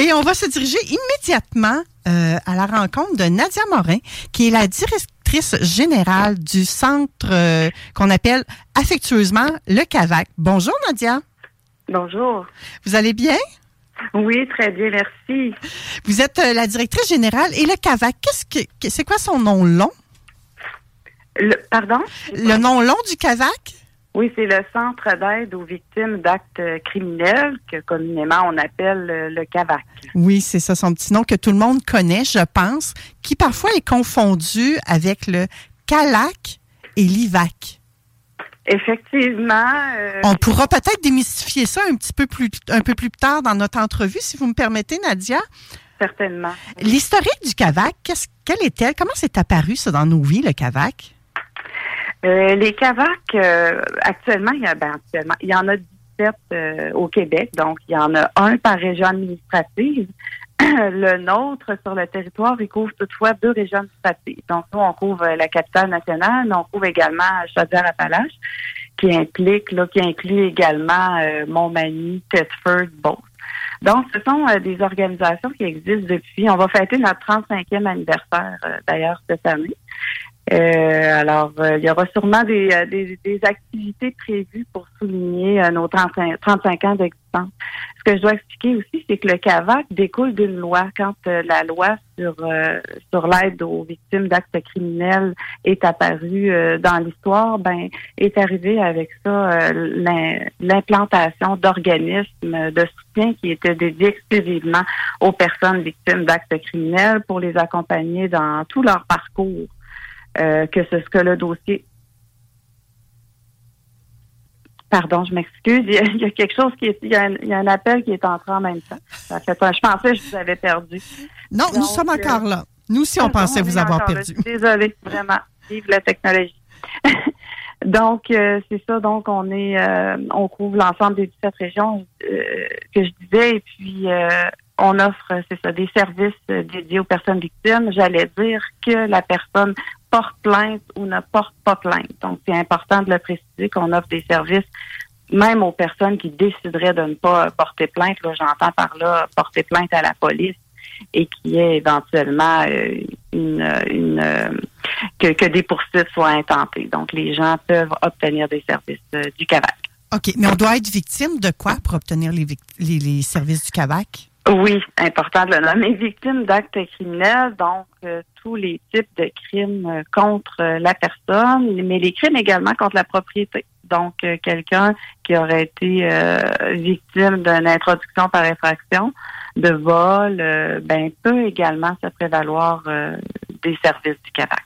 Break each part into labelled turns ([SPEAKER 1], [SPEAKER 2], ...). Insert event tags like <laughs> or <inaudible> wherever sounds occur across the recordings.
[SPEAKER 1] Et on va se diriger immédiatement euh, à la rencontre de Nadia Morin, qui est la directrice générale du centre euh, qu'on appelle affectueusement le CAVAC. Bonjour Nadia.
[SPEAKER 2] Bonjour.
[SPEAKER 1] Vous allez bien?
[SPEAKER 2] Oui, très bien, merci.
[SPEAKER 1] Vous êtes euh, la directrice générale et le CAVAC, qu'est-ce que c'est quoi son nom long?
[SPEAKER 2] Le, pardon?
[SPEAKER 1] Le nom long du CAVAC?
[SPEAKER 2] Oui, c'est le Centre d'aide aux victimes d'actes criminels que communément on appelle le CAVAC.
[SPEAKER 1] Oui, c'est ça son petit nom que tout le monde connaît, je pense, qui parfois est confondu avec le CALAC et l'IVAC.
[SPEAKER 2] Effectivement. Euh,
[SPEAKER 1] on pourra peut-être démystifier ça un petit peu plus un peu plus tard dans notre entrevue, si vous me permettez, Nadia.
[SPEAKER 2] Certainement.
[SPEAKER 1] L'historique du CAVAC, qu'est-ce, quelle est-elle? Comment c'est apparu ça dans nos vies, le CAVAC?
[SPEAKER 2] Euh, les CAVAC, euh, actuellement, il y, a, ben, actuellement, il y en a 17 euh, au Québec, donc il y en a un par région administrative. <clears throat> le nôtre, sur le territoire, il couvre toutefois deux régions administratives. Donc, nous, on couvre la capitale nationale, mais on couvre également Chaudière-Appalaches, qui implique, là, qui inclut également Montmagny, Thetford, Beauce. Donc, ce sont des organisations qui existent depuis. On va fêter notre 35e anniversaire, d'ailleurs, cette année. Euh, alors, euh, il y aura sûrement des, euh, des, des, activités prévues pour souligner nos 35, 35 ans d'existence. Ce que je dois expliquer aussi, c'est que le CAVAC découle d'une loi. Quand la loi sur sur l'aide aux victimes d'actes criminels est apparue dans l'histoire, ben est arrivée avec ça l'implantation d'organismes de soutien qui étaient dédiés exclusivement aux personnes victimes d'actes criminels pour les accompagner dans tout leur parcours. Euh, que ce que le dossier. Pardon, je m'excuse. <laughs> Il, y a quelque chose qui est. Il y a, un, appel qui est entré en même temps. Ça fait Je pensais que je vous avais perdu.
[SPEAKER 1] Non, nous sommes euh, encore là. Nous aussi, on pensait vous avoir perdu.
[SPEAKER 2] Désolée, vraiment. Vive la technologie. <laughs> donc, euh, c'est ça. Donc, on est, on couvre l'ensemble des 17 régions que je disais, et puis on offre, c'est ça, des services dédiés aux personnes victimes. J'allais dire que la personne porte plainte ou ne porte pas plainte. Donc, c'est important de le préciser qu'on offre des services même aux personnes qui décideraient de ne pas porter plainte. Là, j'entends par là porter plainte à la police et qui est éventuellement euh, une, une que, des poursuites soient intentées. Donc, les gens peuvent obtenir des services euh, du CAVAC.
[SPEAKER 1] OK, mais on doit être victime de quoi pour obtenir les, les, les services du CAVAC?
[SPEAKER 2] Oui, important de le nommer. Victime d'actes criminels, donc euh, tous les types de crimes euh, contre euh, la personne, mais les crimes également contre la propriété. Donc, quelqu'un qui aurait été victime d'une introduction par infraction, de vol, ben peut également se prévaloir des services du CAVAC.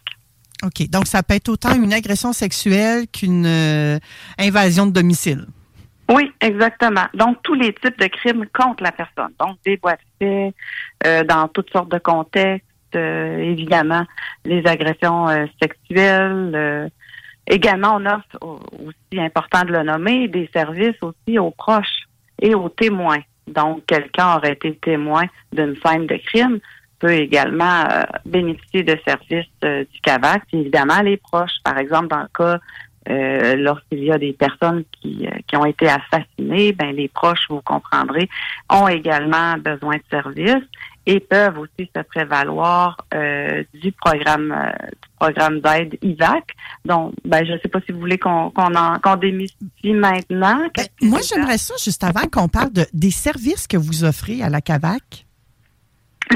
[SPEAKER 1] OK. Donc, ça peut être autant une agression sexuelle qu'une invasion de domicile.
[SPEAKER 2] Oui, exactement. Donc, tous les types de crimes contre la personne. Donc, des voies de euh, dans toutes sortes de contextes, euh, évidemment, les agressions euh, sexuelles. également, on offre aussi, important de le nommer, des services aussi aux proches et aux témoins. Donc, quelqu'un aurait été témoin d'une scène de crime peut également bénéficier de services du CAVAC. Évidemment, les proches, par exemple, dans le cas Euh, lorsqu'il y a des personnes qui, euh, qui ont été assassinées, ben les proches, vous comprendrez, ont également besoin de services et peuvent aussi se prévaloir euh, du programme du programme d'aide IVAC. Donc, ben je ne sais pas si vous voulez qu'on qu'on en qu'on démystifie maintenant.
[SPEAKER 1] Ben, moi, j'aimerais ça juste avant qu'on parle de, des services que vous offrez à la CAVAC.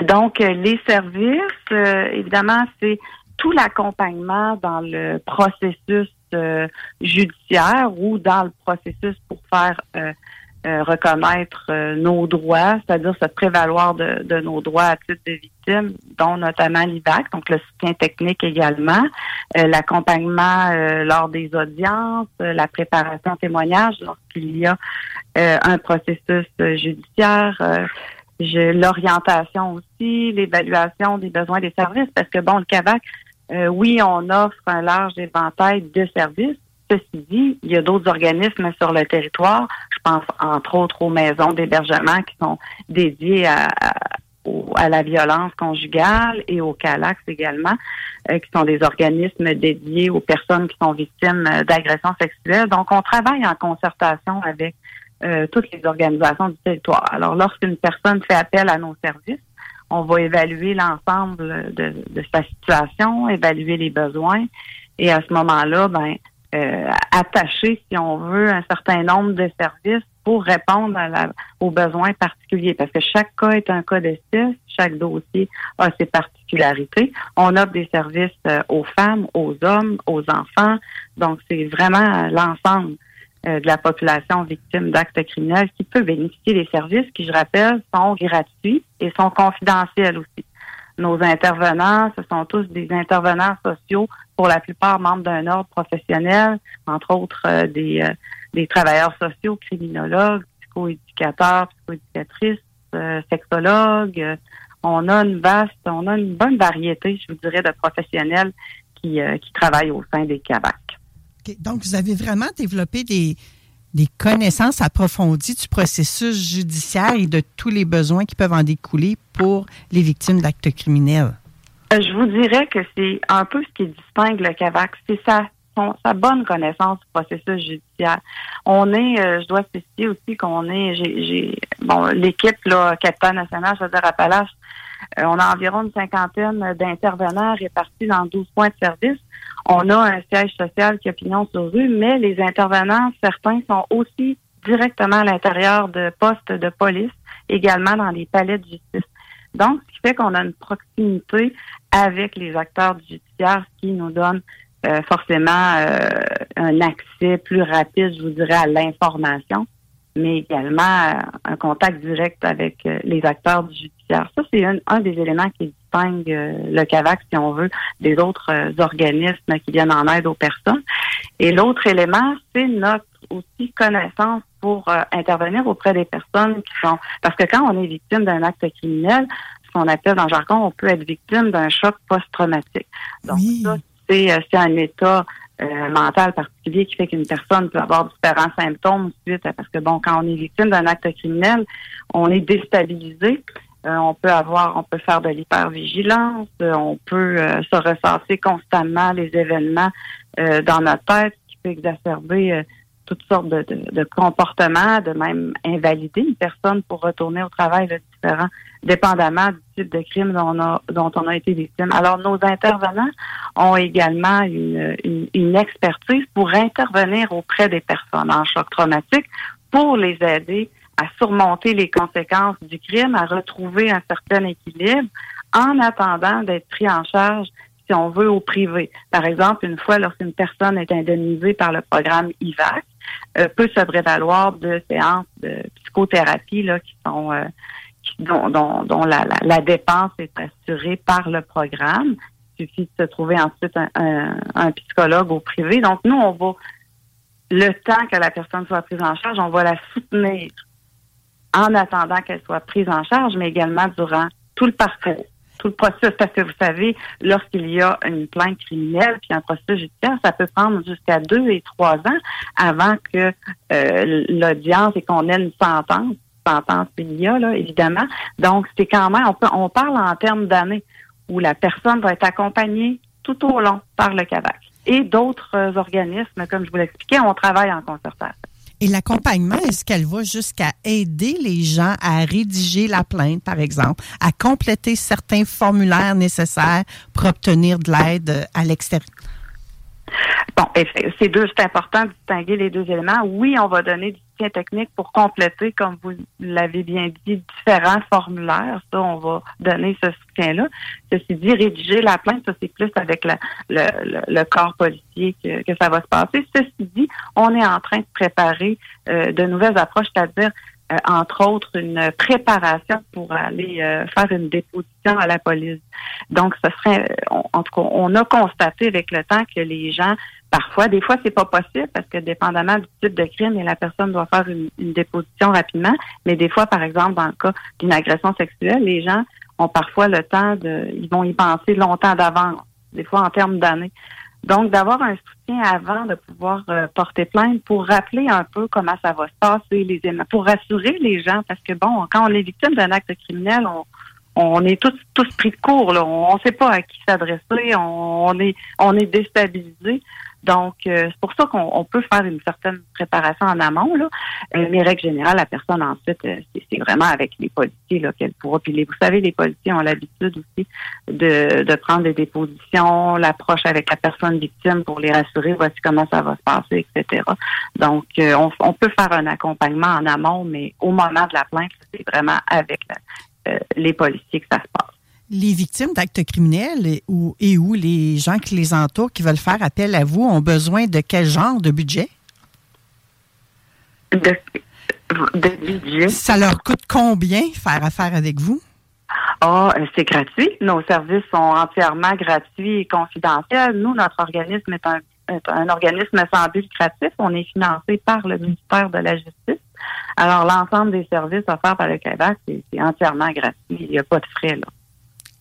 [SPEAKER 2] Donc, les services, évidemment, c'est tout l'accompagnement dans le processus euh, judiciaire ou dans le processus pour faire euh, euh, reconnaître nos droits, c'est-à-dire se prévaloir de, de, nos droits à titre de victime, dont notamment l'IVAC, donc le soutien technique également, l'accompagnement lors des audiences, la préparation témoignage lorsqu'il y a un processus judiciaire. l'orientation aussi, l'évaluation des besoins des services, parce que bon, le CAVAC, euh, oui, on offre un large éventail de services. Ceci dit, il y a d'autres organismes sur le territoire. Je pense entre autres aux maisons d'hébergement qui sont dédiées à, à, la violence conjugale et au CALAX également, euh, qui sont des organismes dédiés aux personnes qui sont victimes d'agressions sexuelles. Donc, on travaille en concertation avec euh, toutes les organisations du territoire. Alors, lorsqu'une personne fait appel à nos services, on va évaluer l'ensemble de, sa situation, évaluer les besoins et à ce moment-là, ben, euh, attacher, si on veut, un certain nombre de services pour répondre aux besoins particuliers. Parce que chaque cas est un cas d'espèce, chaque dossier a ses particularités. On offre des services euh, aux femmes, aux hommes, aux enfants. Donc, c'est vraiment l'ensemble de la population victime d'actes criminels qui peut bénéficier des services qui, je rappelle, sont gratuits et sont confidentiels aussi. Nos intervenants, ce sont tous des intervenants sociaux, pour la plupart membres d'un ordre professionnel, entre autres euh, des, euh, des travailleurs sociaux, criminologues, psychoéducateurs, psychoéducatrices, sexologues. on a une vaste, on a une bonne variété, je vous dirais, de professionnels qui, qui travaillent au sein des CABAC.
[SPEAKER 1] Donc, vous avez vraiment développé des, connaissances approfondies du processus judiciaire et de tous les besoins qui peuvent en découler pour les victimes d'actes criminels.
[SPEAKER 2] Euh, je vous dirais que c'est un peu ce qui distingue le CAVAC, c'est sa, sa bonne connaissance du processus judiciaire. On est, euh, je dois spécifier aussi qu'on est, j'ai, bon, l'équipe là, Capitaine national, je veux dire Appalaches, euh, on a environ une cinquantaine d'intervenants répartis dans 12 points de service. On a un siège social qui a pignon sur rue, mais les intervenants, certains sont aussi directement à l'intérieur de postes de police, également dans les palais de justice. Donc, ce qui fait qu'on a une proximité avec les acteurs du judiciaire, qui nous donne euh, forcément euh, un accès plus rapide, je vous dirais, à l'information mais également euh, un contact direct avec euh, les acteurs du judiciaire. Ça, c'est un, des éléments qui distingue euh, le CAVAC, si on veut, des autres organismes qui viennent en aide aux personnes. Et l'autre élément, c'est notre aussi connaissance pour intervenir auprès des personnes qui sont... Parce que quand on est victime d'un acte criminel, ce qu'on appelle dans le jargon, on peut être victime d'un choc post-traumatique. Donc ça, c'est un état euh, mental particulier qui fait qu'une personne peut avoir différents symptômes suite à, parce que bon, quand on est victime d'un acte criminel, on est déstabilisé. Euh, on peut avoir, on peut faire de l'hypervigilance, euh, on peut se ressasser constamment les événements dans notre tête, ce qui peut exacerber toutes sortes de, de, comportements, de même invalider une personne pour retourner au travail là, différent, dépendamment du type de crime dont on a, dont on a été victime. Alors, nos intervenants ont également une, une, expertise pour intervenir auprès des personnes en choc traumatique pour les aider à surmonter les conséquences du crime, à retrouver un certain équilibre en attendant d'être pris en charge si on veut, au privé. Par exemple, une fois lorsqu'une personne est indemnisée par le programme IVAC, euh, peut se prévaloir de séances de psychothérapie là, qui sont euh, dont, dont, dont la, la, dépense est assurée par le programme. Il suffit de se trouver ensuite un, un, psychologue au privé. Donc, nous, on va, le temps que la personne soit prise en charge, on va la soutenir en attendant qu'elle soit prise en charge, mais également durant tout le parcours tout le processus, parce que vous savez, lorsqu'il y a une plainte criminelle puis un processus judiciaire, ça peut prendre jusqu'à deux et trois ans avant que euh, l'audience et qu'on ait une sentence, sentence il y a, là, évidemment. Donc, c'est quand même, on, peut, on parle en termes d'années où la personne va être accompagnée tout au long par le CAVAC. et d'autres organismes, comme je vous l'expliquais, on travaille en concertation.
[SPEAKER 1] Et l'accompagnement, est-ce qu'elle va jusqu'à aider les gens à rédiger la plainte, par exemple, à compléter certains formulaires nécessaires pour obtenir de l'aide à l'extérieur?
[SPEAKER 2] Bon, c'est deux, c'est important de distinguer les deux éléments. Oui, on va donner du soutien technique pour compléter, comme vous l'avez bien dit, différents formulaires. Ça, on va donner ce soutien-là. Ceci dit, rédiger la plainte, ça, c'est plus avec le, le, corps policier que, que, ça va se passer. Ceci dit, on est en train de préparer euh, de nouvelles approches, c'est-à-dire euh, entre autres, une préparation pour aller euh, faire une déposition à la police. Donc, ce serait, en tout cas, on a constaté avec le temps que les gens, parfois, des fois, c'est pas possible parce que dépendamment du type de crime, et la personne doit faire une, une déposition rapidement. Mais des fois, par exemple, dans le cas d'une agression sexuelle, les gens ont parfois le temps de, ils vont y penser longtemps d'avance, des fois en termes d'années. Donc, d'avoir un soutien avant de pouvoir euh, porter plainte pour rappeler un peu comment ça va se passer, les pour rassurer les gens, parce que bon, quand on est victime d'un acte criminel, on, on est tous tous pris de court, là. on ne sait pas à qui s'adresser, on, est on est déstabilisé. Donc, euh, c'est pour ça qu'on peut faire une certaine préparation en amont. Là. Euh, mais règle générale, la personne ensuite, euh, c'est vraiment avec les policiers qu'elle pourra. Puis vous savez, les policiers ont l'habitude aussi de, de prendre des dépositions, l'approche avec la personne victime pour les rassurer, voici comment ça va se passer, etc. Donc, euh, on, on, peut faire un accompagnement en amont, mais au moment de la plainte, c'est vraiment avec les policiers que ça se passe
[SPEAKER 1] les victimes d'actes criminels et où les gens qui les entourent, qui veulent faire appel à vous, ont besoin de quel genre de budget?
[SPEAKER 2] De, budget?
[SPEAKER 1] Ça leur coûte combien faire affaire avec vous?
[SPEAKER 2] Ah, oh, c'est gratuit. Nos services sont entièrement gratuits et confidentiels. Nous, notre organisme est un, un organisme sans but lucratif. On est financé par le ministère de la Justice. Alors, l'ensemble des services offerts par le Québec, c'est entièrement gratuit. Il n'y a pas de frais, là.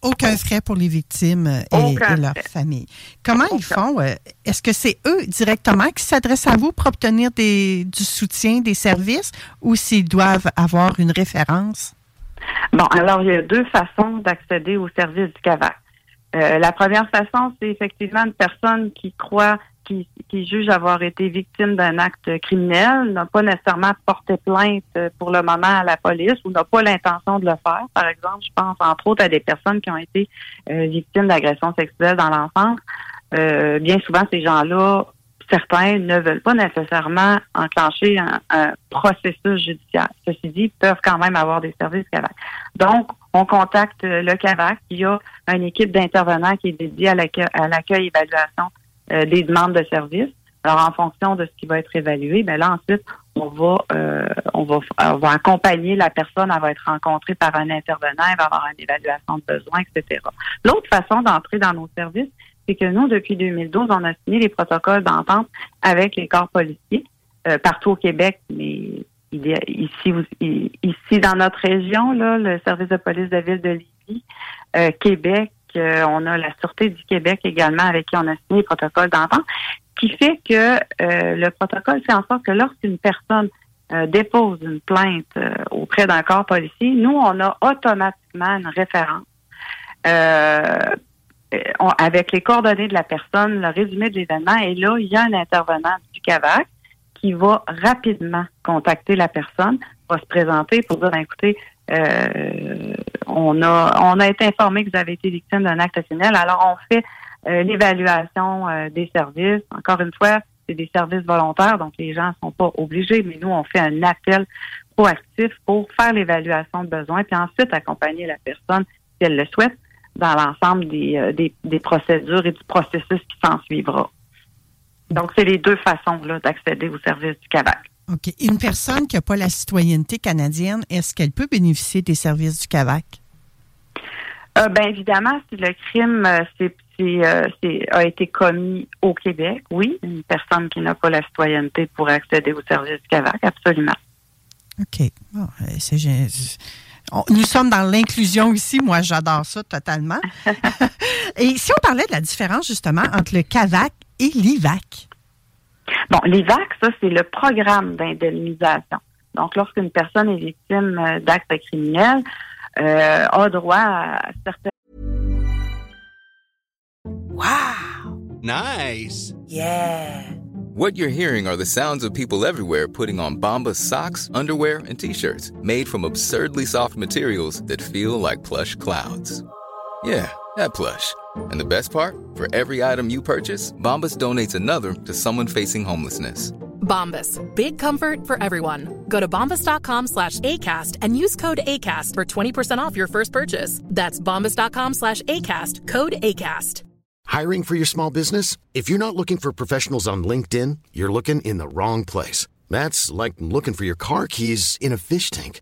[SPEAKER 1] Aucun frais pour les victimes et, leur famille. Comment ils font? Euh, est-ce que c'est eux directement qui s'adressent à vous pour obtenir des, du soutien, des services, ou s'ils doivent avoir une référence?
[SPEAKER 2] Bon, alors il y a deux façons d'accéder aux services du CAVAC. Euh, la première façon, c'est effectivement une personne qui croit qui, qui juge avoir été victime d'un acte criminel n'a pas nécessairement porté plainte euh, pour le moment à la police ou n'a pas l'intention de le faire. Par exemple, je pense entre autres à des personnes qui ont été euh, victimes d'agressions sexuelles dans l'enfance. Euh, bien souvent, ces gens-là, certains ne veulent pas nécessairement enclencher un, processus judiciaire. Ceci dit, peuvent quand même avoir des services CAVAC. Donc, on contacte le CAVAC. Il y a une équipe d'intervenants qui est dédiée à l'accueil, évaluation euh, des demandes de services. Alors, en fonction de ce qui va être évalué, ben là, ensuite, on va, euh, on va, on va accompagner la personne, elle va être rencontrée par un intervenant, elle va avoir une évaluation de besoins, etc. L'autre façon d'entrer dans nos services, c'est que nous, depuis 2012, on a signé les protocoles d'entente avec les corps policiers euh, partout au Québec, mais ici, ici dans notre région, là, le service de police de ville de Lévis, Québec, on a la Sûreté du Québec également avec qui on a signé le protocole d'entente, qui fait que euh, le protocole fait en sorte que lorsqu'une personne euh, dépose une plainte euh, auprès d'un corps policier, nous, on a automatiquement une référence avec les coordonnées de la personne, le résumé de l'événement, et là, il y a un intervenant du CAVAC qui va rapidement contacter la personne, va se présenter pour dire, ben, écoutez, euh, on a on a été informé que vous avez été victime d'un acte criminel. Alors on fait euh, l'évaluation euh, des services. Encore une fois, c'est des services volontaires, donc les gens ne sont pas obligés, mais nous on fait un appel proactif pour faire l'évaluation de besoins, puis ensuite accompagner la personne si elle le souhaite dans l'ensemble des, des, procédures et du processus qui s'en suivra. Donc, c'est les deux façons d'accéder aux services du CAVAC.
[SPEAKER 1] OK. Une personne qui n'a pas la citoyenneté canadienne, est-ce qu'elle peut bénéficier des services du CAVAC?
[SPEAKER 2] Euh, bien évidemment, si le crime euh, euh, a été commis au Québec, oui, une personne qui n'a pas la citoyenneté pourrait accéder aux services du CAVAC, absolument.
[SPEAKER 1] OK. nous sommes dans l'inclusion ici. Moi, j'adore ça totalement. <laughs> Et si on parlait de la différence, justement, entre le CAVAC et l'IVAC?
[SPEAKER 2] Bon, l'IVAC, ça, c'est le programme d'indemnisation. Donc, lorsqu'une personne est victime euh, d'actes criminels, euh, a droit à certaines...
[SPEAKER 3] Wow! Nice.
[SPEAKER 4] Yeah.
[SPEAKER 5] What you're hearing are the sounds of people everywhere putting on Bombas socks, underwear, and t-shirts made from absurdly soft materials that feel like plush clouds. Yeah, that plush. And the best part? For every item you purchase, Bombas donates another to someone facing homelessness.
[SPEAKER 6] Bombas. Big comfort for everyone. Go to bombas.com slash ACAST and use code ACAST for 20% off your first purchase. That's bombas.com slash ACAST. Code ACAST.
[SPEAKER 7] Hiring for your small business? If you're not looking for professionals on LinkedIn, you're looking in the wrong place. That's like looking for your car keys in a fish tank.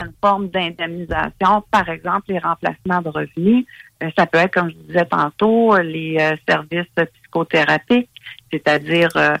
[SPEAKER 2] Une forme d'indemnisation, par exemple, les remplacements de revenus. Euh, ça peut être, comme je disais tantôt, les euh, services psychothérapiques, c'est-à-dire euh,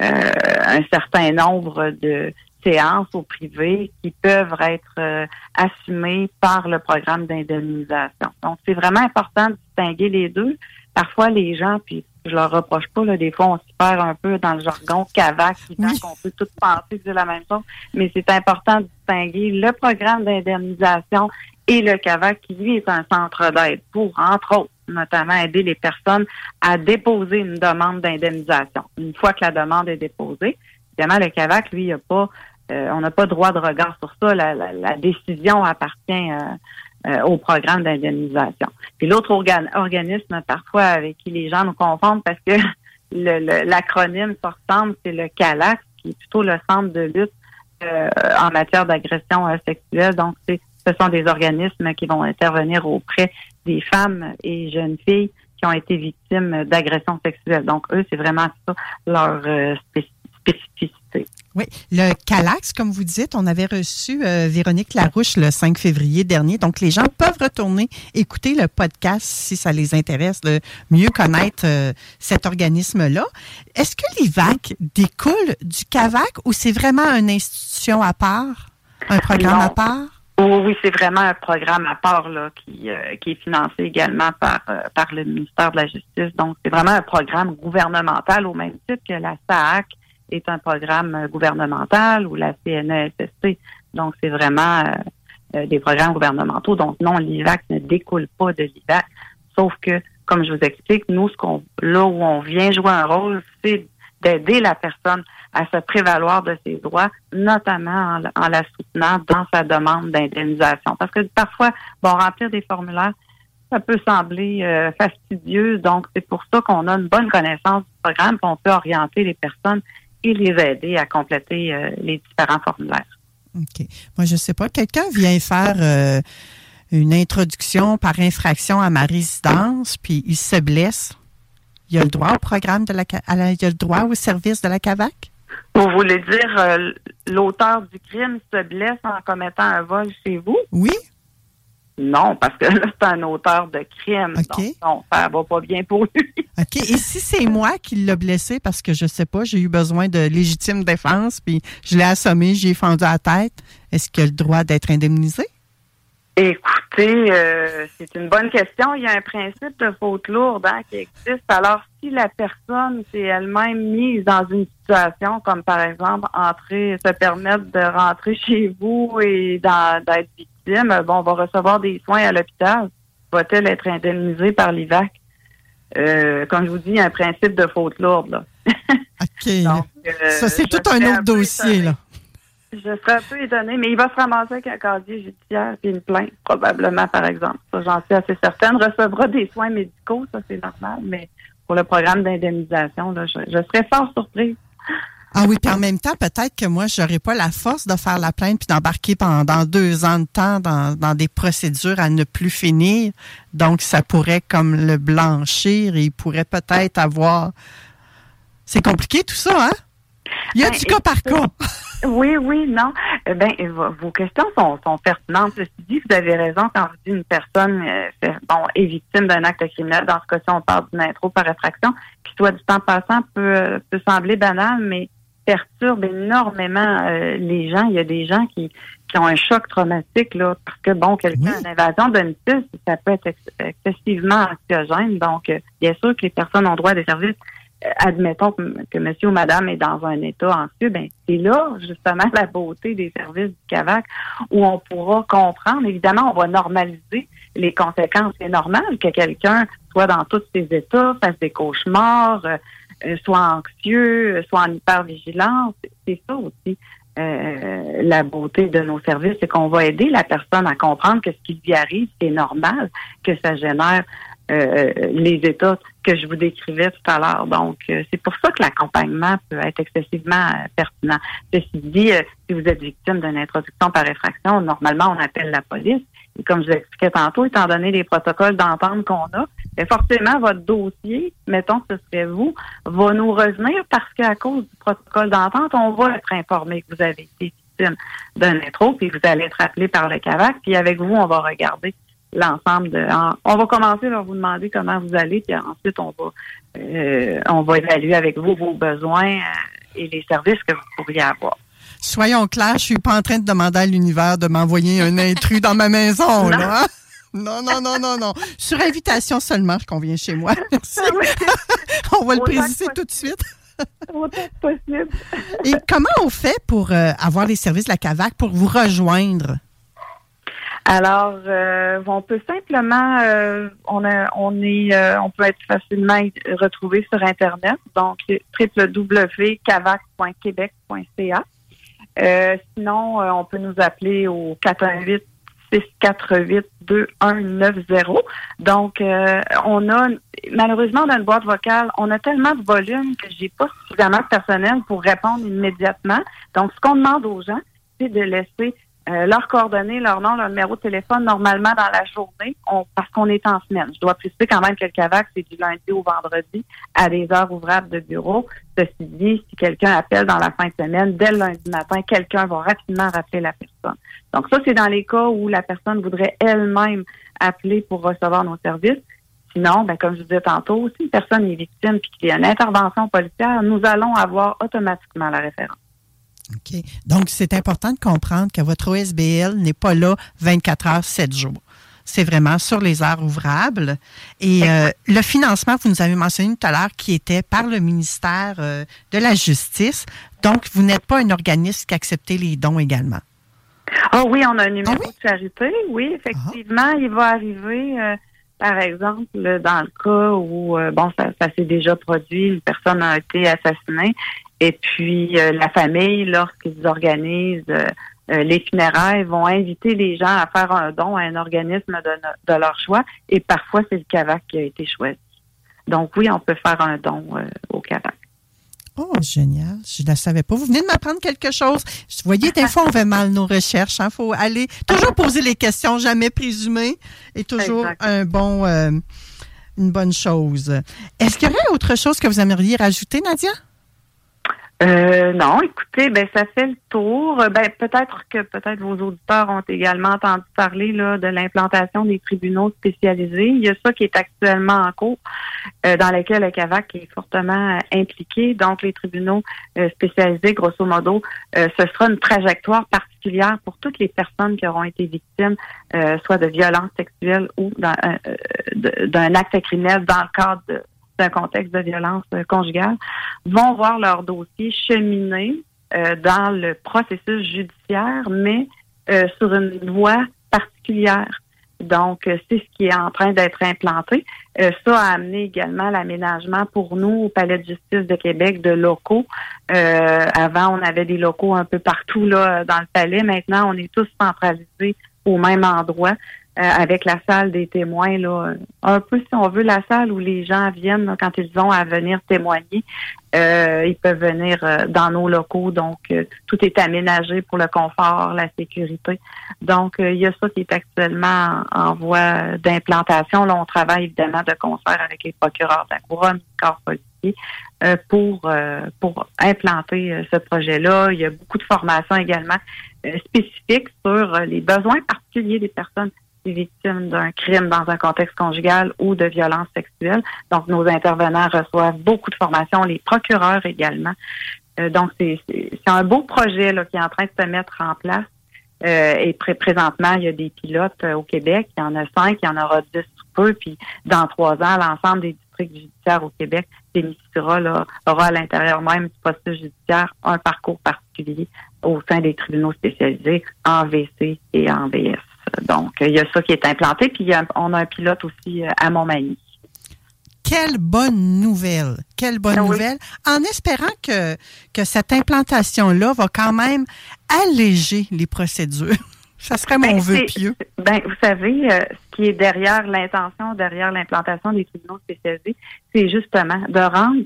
[SPEAKER 2] euh, un certain nombre de séances au privé qui peuvent être euh, assumées par le programme d'indemnisation. Donc, c'est vraiment important de distinguer les deux. Parfois, les gens, puis je leur reproche pas, là, des fois, on se perd un peu dans le jargon CAVAC, qui
[SPEAKER 1] Oui.
[SPEAKER 2] qu'on peut tout penser c'est la même chose, mais c'est important de distinguer le programme d'indemnisation et le CAVAC, qui lui est un centre d'aide pour, entre autres, notamment aider les personnes à déposer une demande d'indemnisation. Une fois que la demande est déposée, évidemment, le CAVAC, lui, il a pas, euh, on n'a pas droit de regard sur ça. La, la- la décision appartient euh, euh, au programme d'indemnisation. Puis l'autre organ- organisme, parfois, avec qui les gens nous confondent parce que <laughs> l'acronyme se ressemble, c'est le CALAX, qui est plutôt le centre de lutte euh, en matière d'agression euh, sexuelle. Donc, ce sont des organismes qui vont intervenir auprès des femmes et jeunes filles qui ont été victimes d'agressions sexuelles. Donc, eux, c'est vraiment ça leur euh,
[SPEAKER 1] Oui, le Calax, comme vous dites, on avait reçu euh, Véronique Larouche le 5 février dernier. Donc, les gens peuvent retourner écouter le podcast si ça les intéresse de mieux connaître euh, cet organisme-là. Est-ce que l'IVAC découle du CAVAC ou c'est vraiment une institution à part, un programme
[SPEAKER 2] Non.
[SPEAKER 1] à part?
[SPEAKER 2] Oui, oui, c'est vraiment un programme à part là, qui, euh, qui est financé également par, euh, par le ministère de la Justice. Donc, c'est vraiment un programme gouvernemental au même titre que la SAAC est un programme gouvernemental ou la CNESST. Donc, c'est vraiment euh, euh, des programmes gouvernementaux. Donc, non, l'IVAC ne découle pas de l'IVAC. Sauf que, comme je vous explique, nous, ce qu'on là où on vient jouer un rôle, c'est d'aider la personne à se prévaloir de ses droits, notamment en, la- en la soutenant dans sa demande d'indemnisation. Parce que parfois, bon, remplir des formulaires, ça peut sembler euh, fastidieux. Donc, c'est pour ça qu'on a une bonne connaissance du programme, qu'on peut orienter les personnes et les aider à compléter euh, les différents formulaires.
[SPEAKER 1] OK. Moi, je sais pas. Quelqu'un vient faire euh, une introduction par infraction à ma résidence, puis il se blesse. Il a le droit au programme de la, à la- il a le droit au service de la CAVAC?
[SPEAKER 2] Vous voulez dire euh, l'auteur du crime se blesse en commettant un vol chez vous?
[SPEAKER 1] Oui?
[SPEAKER 2] Non, parce que là, c'est un auteur de crime. Donc, non, ça va pas bien pour lui. <laughs>
[SPEAKER 1] OK. Et si c'est moi qui l'ai blessé parce que je sais pas, j'ai eu besoin de légitime défense, puis je l'ai assommé, j'ai fendu à la tête, est-ce qu'il a le droit d'être indemnisé?
[SPEAKER 2] Écoutez, euh, c'est une bonne question. Il y a un principe de faute lourde hein, qui existe. Alors, si la personne s'est elle-même mise dans une situation comme par exemple entrer, se permettre de rentrer chez vous et d'être victime, bon, on va recevoir des soins à l'hôpital. Va-t-elle être indemnisée par l'IVAC? Euh, comme je vous dis, il y a un principe de faute lourde. Là. <laughs>
[SPEAKER 1] OK.
[SPEAKER 2] Donc, euh,
[SPEAKER 1] Ça, c'est tout un autre dossier,
[SPEAKER 2] étonnée.
[SPEAKER 1] là.
[SPEAKER 2] Je serais un peu étonnée, mais il va se ramasser avec un casier judiciaire et une plainte, probablement, par exemple. Ça, j'en suis assez certaine. Recevra des soins médicaux, ça, c'est normal, mais pour le programme d'indemnisation, là, je, je serais fort surprise.
[SPEAKER 1] Ah oui, puis en même temps, peut-être que moi, j'aurais pas la force de faire la plainte puis d'embarquer pendant deux ans de temps dans, dans des procédures à ne plus finir. Donc, ça pourrait comme le blanchir et il pourrait peut-être avoir... C'est compliqué tout ça, hein? Il y a
[SPEAKER 2] Ben,
[SPEAKER 1] du cas par cas.
[SPEAKER 2] Oui, oui, non. Eh ben, vo- vos questions sont, sont pertinentes. Ceci dit, vous avez raison quand vous dites une personne euh, fait- bon, est victime d'un acte criminel. Dans ce cas-ci, on parle d'une intro par effraction, qui, soit du temps passant, peut, euh, peut sembler banal, mais perturbe énormément euh, les gens. Il y a des gens qui, qui ont un choc traumatique, là, parce que, bon, quelqu'un a une invasion domicile, ça peut être excessivement anxiogène. Donc, euh, bien sûr que les personnes ont droit à des services. Euh, admettons que, monsieur ou madame est dans un état anxieux, ben c'est là, justement, la beauté des services du CAVAC, où on pourra comprendre. Évidemment, on va normaliser les conséquences. C'est normal que quelqu'un soit dans tous ses états, fasse des cauchemars, euh, soit anxieux, soit en hypervigilance. C'est ça aussi. Euh, la beauté de nos services, c'est qu'on va aider la personne à comprendre que ce qui lui arrive, c'est normal, que ça génère euh, les états que je vous décrivais tout à l'heure. Donc, c'est pour ça que l'accompagnement peut être excessivement pertinent. Ceci dit, si vous êtes victime d'une introduction par effraction, normalement, on appelle la police. Comme je vous expliquais tantôt, étant donné les protocoles d'entente qu'on a, bien forcément, votre dossier, mettons que ce serait vous, va nous revenir parce qu'à cause du protocole d'entente, on va être informé que vous avez été victime d'un intro, puis vous allez être appelé par le CAVAC, puis avec vous, on va regarder l'ensemble de. on va commencer par vous demander comment vous allez, puis ensuite on va euh, on va évaluer avec vous vos besoins euh, et les services que vous pourriez avoir.
[SPEAKER 1] Soyons clairs, je suis pas en train de demander à l'univers de m'envoyer un intrus dans ma maison, non. là. Hein? Non, non, non, non, non. Sur invitation seulement, je conviens chez moi. <laughs> Merci. on va le préciser tout de suite.
[SPEAKER 2] possible.
[SPEAKER 1] Et comment on fait pour euh, avoir les services de la CAVAC pour vous rejoindre?
[SPEAKER 2] Alors, euh, on peut simplement, euh, on, a, on est, on peut être facilement retrouvé sur internet, donc www.cavac.québec.ca. Euh, sinon, euh, on peut nous appeler au 418 648 2190. Donc, euh, on a malheureusement dans une boîte vocale, on a tellement de volume que j'ai pas suffisamment de personnel pour répondre immédiatement. Donc, ce qu'on demande aux gens, c'est de laisser euh, leurs coordonnées, leur nom, leur numéro de téléphone, normalement dans la journée, on, parce qu'on est en semaine. Je dois préciser quand même que le CAVAC, c'est du lundi au vendredi à des heures ouvrables de bureau. Ceci dit, si quelqu'un appelle dans la fin de semaine, dès le lundi matin, quelqu'un va rapidement rappeler la personne. Donc ça, c'est dans les cas où la personne voudrait elle-même appeler pour recevoir nos services. Sinon, ben, comme je vous disais tantôt, si une personne est victime et qu'il y a une intervention policière, nous allons avoir automatiquement la référence.
[SPEAKER 1] OK. Donc, c'est important de comprendre que votre OSBL n'est pas là 24 heures, 7 jours. C'est vraiment sur les heures ouvrables. Et euh, le financement, vous nous avez mentionné tout à l'heure, qui était par le ministère euh, de la Justice. Donc, vous n'êtes pas un organisme qui accepte les dons également.
[SPEAKER 2] Ah oui, on a un numéro ah de charité. Oui, effectivement, il va arriver, euh, par exemple, dans le cas où, bon, ça, s'est déjà produit, une personne a été assassinée et puis, euh, la famille, lorsqu'ils organisent euh, euh, les funérailles, vont inviter les gens à faire un don à un organisme de, leur choix. Et parfois, c'est le CAVAC qui a été choisi. Donc, oui, on peut faire un don au.
[SPEAKER 1] Oh, génial. Je ne la savais pas. Vous venez de m'apprendre quelque chose. Vous voyez, des fois, on fait mal nos recherches. Il hein. faut aller toujours poser les questions, jamais présumer. Et toujours un bon, une bonne chose. Est-ce qu'il y aurait autre chose que vous aimeriez rajouter, Nadia?
[SPEAKER 2] Euh, non, écoutez, ben ça fait le tour. Ben peut-être que peut-être vos auditeurs ont également entendu parler là de l'implantation des tribunaux spécialisés. Il y a ça qui est actuellement en cours, euh, dans lequel le CAVAC est fortement impliqué. Donc les tribunaux euh, spécialisés, grosso modo, ce sera une trajectoire particulière pour toutes les personnes qui auront été victimes, soit de violences sexuelles ou d'un acte criminel dans le cadre de d'un contexte de violence euh, conjugale, vont voir leur dossier cheminer euh, dans le processus judiciaire, mais euh, sur une voie particulière. Donc, c'est ce qui est en train d'être implanté. ça a amené également l'aménagement pour nous au Palais de justice de Québec de locaux. avant, on avait des locaux un peu partout là dans le palais. Maintenant, on est tous centralisés au même endroit. Euh, avec la salle des témoins, là, un peu si on veut la salle où les gens viennent quand ils ont à venir témoigner. Euh, ils peuvent venir euh, dans nos locaux, donc tout est aménagé pour le confort, la sécurité. Donc il y a ça qui est actuellement en, voie d'implantation. Là, on travaille évidemment de concert avec les procureurs de la couronne, corps policier, pour pour implanter ce projet-là. Il y a beaucoup de formations également spécifiques sur les besoins particuliers des personnes victimes d'un crime dans un contexte conjugal ou de violence sexuelle. Donc, nos intervenants reçoivent beaucoup de formations, les procureurs également. Euh, donc, c'est un beau projet là, qui est en train de se mettre en place. Euh, et présentement, il y a des pilotes au Québec. Il y en a cinq, il y en aura dix sous peu. Puis, dans trois ans, l'ensemble des districts judiciaires au Québec bénéficiera là, aura à l'intérieur même du poste judiciaire un parcours particulier au sein des tribunaux spécialisés en VC et en VS. Donc, il y a ça qui est implanté. Puis, on a un pilote aussi à Montmagny
[SPEAKER 1] quelle bonne nouvelle. Quelle bonne ah nouvelle. En espérant que, que cette implantation-là va quand même alléger les procédures. <laughs> Ça serait mon ben, vœu pieux.
[SPEAKER 2] Ben, vous savez, euh, ce qui est derrière l'intention, derrière l'implantation des tribunaux spécialisés, c'est justement de rendre,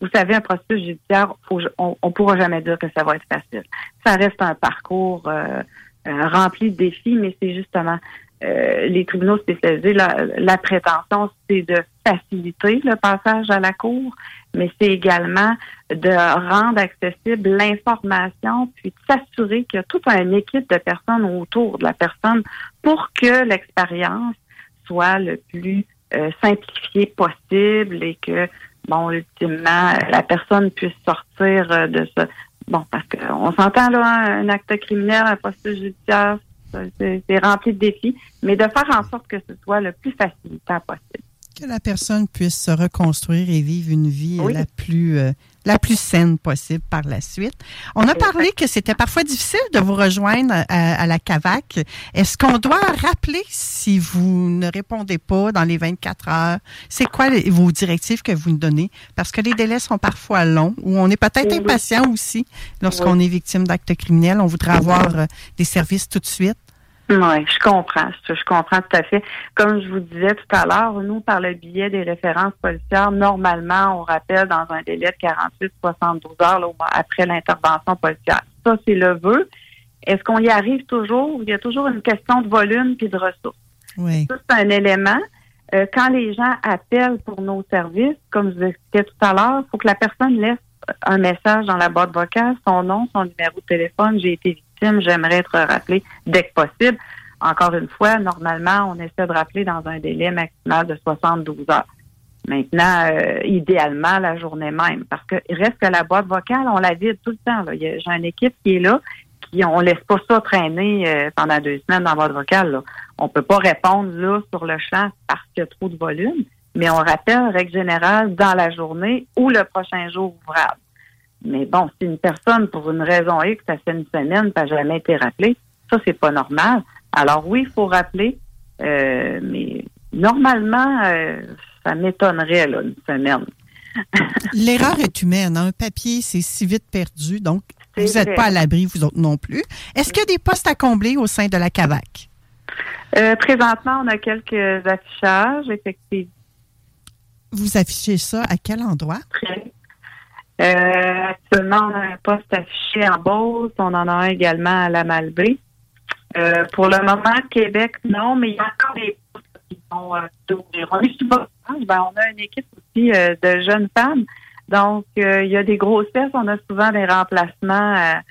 [SPEAKER 2] vous savez, un processus judiciaire, on ne pourra jamais dire que ça va être facile. Ça reste un parcours euh, euh, rempli de défis, mais c'est justement euh, les tribunaux spécialisés, la, prétention, c'est de faciliter le passage à la cour, mais c'est également de rendre accessible l'information, puis de s'assurer qu'il y a toute une équipe de personnes autour de la personne pour que l'expérience soit le plus euh, simplifiée possible et que, bon, ultimement, la personne puisse sortir euh, de ce... Bon, parce qu'on s'entend là, un acte criminel, un poste judiciaire, c'est rempli de défis, mais de faire en sorte que ce soit le plus facilitant possible.
[SPEAKER 1] Que la personne puisse se reconstruire et vivre une vie la plus euh, la plus saine possible par la suite. On a parlé que c'était parfois difficile de vous rejoindre à, la CAVAC. Est-ce qu'on doit rappeler si vous ne répondez pas dans les 24 heures? C'est quoi vos directives que vous nous donnez? Parce que les délais sont parfois longs ou on est peut-être impatient aussi lorsqu'on est victime d'actes criminels. On voudrait avoir euh, des services tout de suite.
[SPEAKER 2] Oui, je comprends. Je comprends tout à fait. Comme je vous disais tout à l'heure, nous, par le biais des références policières, normalement, on rappelle dans un délai de 48-72 heures après l'intervention policière. Ça, c'est le vœu. Est-ce qu'on y arrive toujours? Il y a toujours une question de volume puis de ressources.
[SPEAKER 1] Oui.
[SPEAKER 2] Ça, c'est un élément. Euh, quand les gens appellent pour nos services, comme je vous expliquais tout à l'heure, il faut que la personne laisse un message dans la boîte vocale, son nom, son numéro de téléphone, j'ai été j'aimerais être rappelé dès que possible. Encore une fois, normalement, on essaie de rappeler dans un délai maximal de 72 heures. Maintenant, euh, idéalement, la journée même, parce que reste que la boîte vocale, on la vide tout le temps. J'ai une équipe qui est là, qui on laisse pas ça traîner euh, pendant deux semaines dans la boîte vocale. Là. On peut pas répondre là sur le champ parce qu'il y a trop de volume, mais on rappelle, règle générale, dans la journée ou le prochain jour ouvrable. Mais bon, si une personne, pour une raison X, ça fait une semaine, n'a jamais été rappelée, ça, c'est pas normal. Alors oui, il faut rappeler, euh, mais normalement, euh, ça m'étonnerait, là, une semaine. <laughs>
[SPEAKER 1] L'erreur est humaine. Hein. Un papier, c'est si vite perdu, donc vous n'êtes pas à l'abri, vous autres non plus. Est-ce qu'il y a des postes à combler au sein de la CAVAC?
[SPEAKER 2] Euh, présentement, on a quelques affichages, effectivement.
[SPEAKER 1] Vous affichez ça à quel endroit?
[SPEAKER 2] Actuellement, on a un poste affiché en Beauce. On en a un également à la Malbaie. Euh, pour le moment, Québec, non, mais il y a encore des postes qui sont euh, on, ben, on a une équipe aussi euh, de jeunes femmes. Donc, il y a des grossesses. On a souvent des remplacements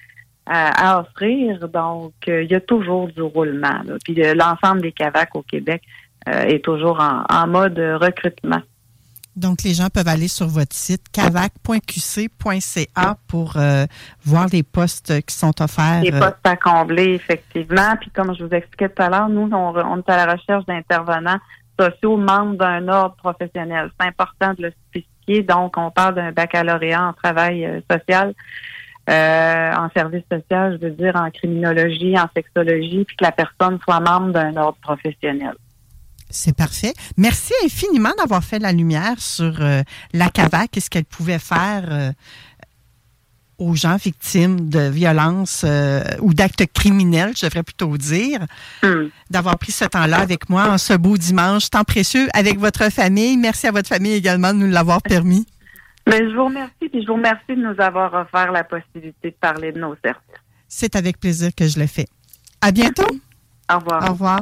[SPEAKER 2] à, offrir. Donc, il y a toujours du roulement. Puis l'ensemble des CAVAC au Québec est toujours en mode recrutement.
[SPEAKER 1] Donc, les gens peuvent aller sur votre site cavac.qc.ca pour euh, voir les postes qui sont offerts.
[SPEAKER 2] Les postes à combler, effectivement. Puis, comme je vous expliquais tout à l'heure, nous, on, est à la recherche d'intervenants sociaux membres d'un ordre professionnel. C'est important de le spécifier. Donc, on parle d'un baccalauréat en travail euh, social, euh, en service social, je veux dire en criminologie, en sexologie, puis que la personne soit membre d'un ordre professionnel.
[SPEAKER 1] C'est parfait. Merci infiniment d'avoir fait la lumière sur euh, la CAVAC et ce qu'elle pouvait faire euh, aux gens victimes de violences euh, ou d'actes criminels, je devrais plutôt dire, hmm. d'avoir pris ce temps-là avec moi en ce beau dimanche, tant précieux, avec votre famille. Merci à votre famille également de nous l'avoir permis.
[SPEAKER 2] Mais <laughs> je vous remercie et je vous remercie de nous avoir offert la possibilité de parler de nos services.
[SPEAKER 1] C'est avec plaisir que je le fais. À bientôt.
[SPEAKER 2] Au revoir.
[SPEAKER 1] Au revoir.